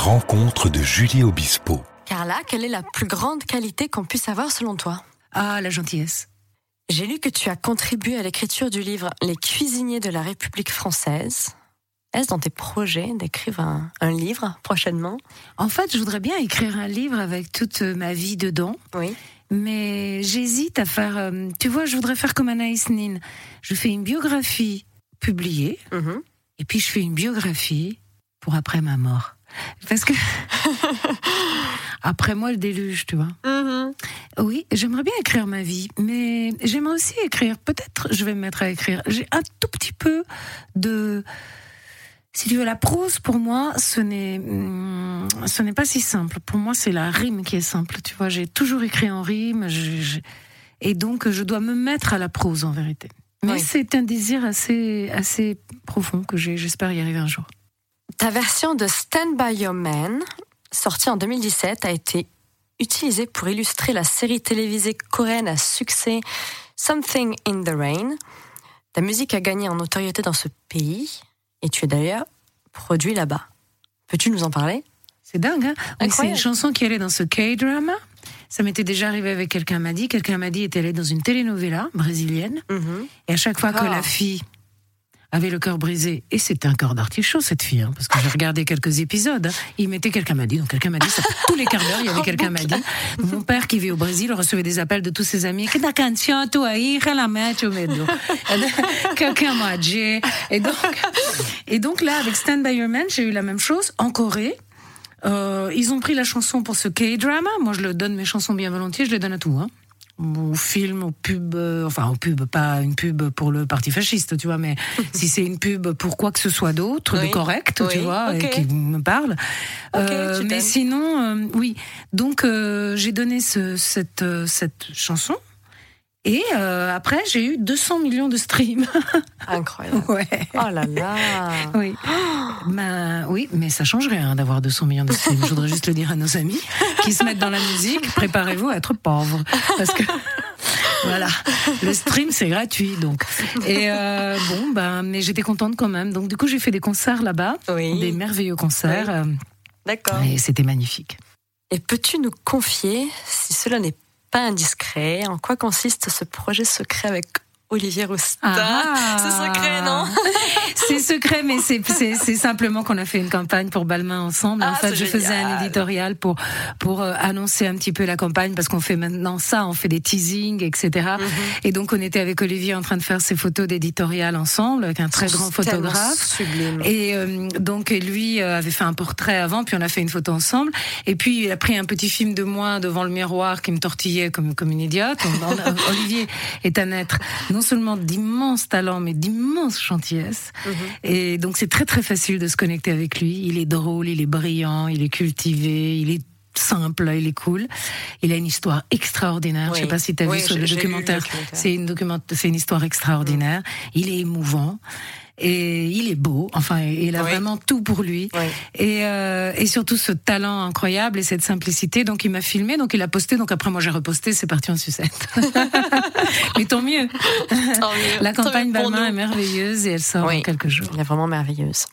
rencontre de Julie Obispo. Carla, quelle est la plus grande qualité qu'on puisse avoir selon toi? Ah, la gentillesse. J'ai lu que tu as contribué à l'écriture du livre Les cuisiniers de la République française. Est-ce dans tes projets d'écrire un, un livre prochainement? En fait, je voudrais bien écrire un livre avec toute ma vie dedans. Oui. Mais j'hésite à faire. euh, tu vois, je voudrais faire comme Anaïs Nin. Je fais une biographie publiée, Mhm. et puis je fais une biographie pour après ma mort. Parce que. après moi, le déluge, tu vois. Mhm. Oui, j'aimerais bien écrire ma vie, mais j'aimerais aussi écrire. Peut-être je vais me mettre à écrire. J'ai un tout petit peu de. Si tu veux, la prose pour moi, ce n'est, hum, ce n'est pas si simple. Pour moi, c'est la rime qui est simple. Tu vois, j'ai toujours écrit en rime, je- je- et donc je dois me mettre à la prose en vérité. Mais Oui. c'est un désir assez, assez profond que j'ai. J'espère y arriver un jour. Ta version de Stand By Your Man, sortie en 2017, a été utilisée pour illustrer la série télévisée coréenne à succès Something in the Rain. Ta musique a gagné en notoriété dans ce pays et tu es d'ailleurs produit là-bas. Peux-tu nous en parler? C'est dingue, hein? Oui, C'est une chanson qui allait dans ce K-drama. Ça m'était déjà arrivé avec quelqu'un m'a dit. Quelqu'un m'a dit était allé dans une telenovela brésilienne. Et à chaque fois que Ah. la fille avait le cœur brisé, et c'était un cœur d'artichaut cette fille, hein, parce que j'ai regardé quelques épisodes, hein, il mettait quelqu'un m'a dit, donc quelqu'un m'a dit, ça, tous les quarts d'heure, il y avait quelqu'un m'a dit. Mon père qui vit au Brésil recevait des appels de tous ses amis. Quelqu'un m'a dit. Et donc, et donc là, avec Stand By Your Man, j'ai eu la même chose en Corée. Euh, ils ont pris la chanson pour ce K-drama. Moi, je le donne mes chansons bien volontiers, je les donne à tout. Hein. Au film, au pub, euh, enfin au pub, pas une pub pour le parti fasciste, tu vois, mais si c'est une pub pour quoi que ce soit d'autre, Oui. de correct, tu vois, et qui me parle. Ok, Euh, mais sinon, euh, oui. Donc euh, j'ai donné ce, cette, euh, cette chanson. Et euh, après, j'ai eu 200 millions de streams. Incroyable. ouais. Oh là là Oui. Ben, oui, mais ça change rien d'avoir 200 millions de streams. Je voudrais juste le dire à nos amis qui se mettent dans la musique. Préparez-vous à être pauvres. Parce que. Voilà, le stream c'est gratuit donc. Et euh, bon, ben, mais j'étais contente quand même. Donc du coup j'ai fait des concerts là-bas, Oui. des merveilleux concerts, euh, D'accord. et c'était magnifique. Et peux-tu nous confier, si cela n'est pas indiscret, en quoi consiste ce projet secret avec Olivier Rousta Ah. C'est secret, non C'est secret, mais c'est- simplement qu'on a fait une campagne pour Balmain ensemble. en Ah, fait, je faisais un éditorial pour pour euh, annoncer un petit peu la campagne parce qu'on fait maintenant ça, on fait des teasings, etc. Mhm. Et donc on était avec Olivier en train de faire ses photos d'éditorial ensemble avec un très grand photographe. Sublime. Et euh, donc lui euh, avait fait un portrait avant, puis on a fait une photo ensemble. Et puis il a pris un petit film de moi devant le miroir qui me tortillait comme comme une idiote. Olivier est un être non seulement d'immense talent, mais d'immense gentillesse. Mhm. Et donc c'est très très facile de se connecter avec lui. Il est drôle, il est brillant, il est cultivé, il est simple, il est cool. Il a une histoire extraordinaire. Je Oui. sais pas si tu as Oui, vu sur le documentaire. documentaire. C'est une document, une histoire extraordinaire. Il est émouvant. Et il est beau, enfin, il a Oui. vraiment tout pour lui. Oui. Et, euh, et surtout ce talent incroyable et cette simplicité. Donc il m'a filmé, donc il a posté. Donc après moi j'ai reposté, c'est parti en sucette. Mais tant mieux. Tant mieux. La campagne Balmain est merveilleuse et elle sort Oui. quelques jours. Elle est vraiment merveilleuse.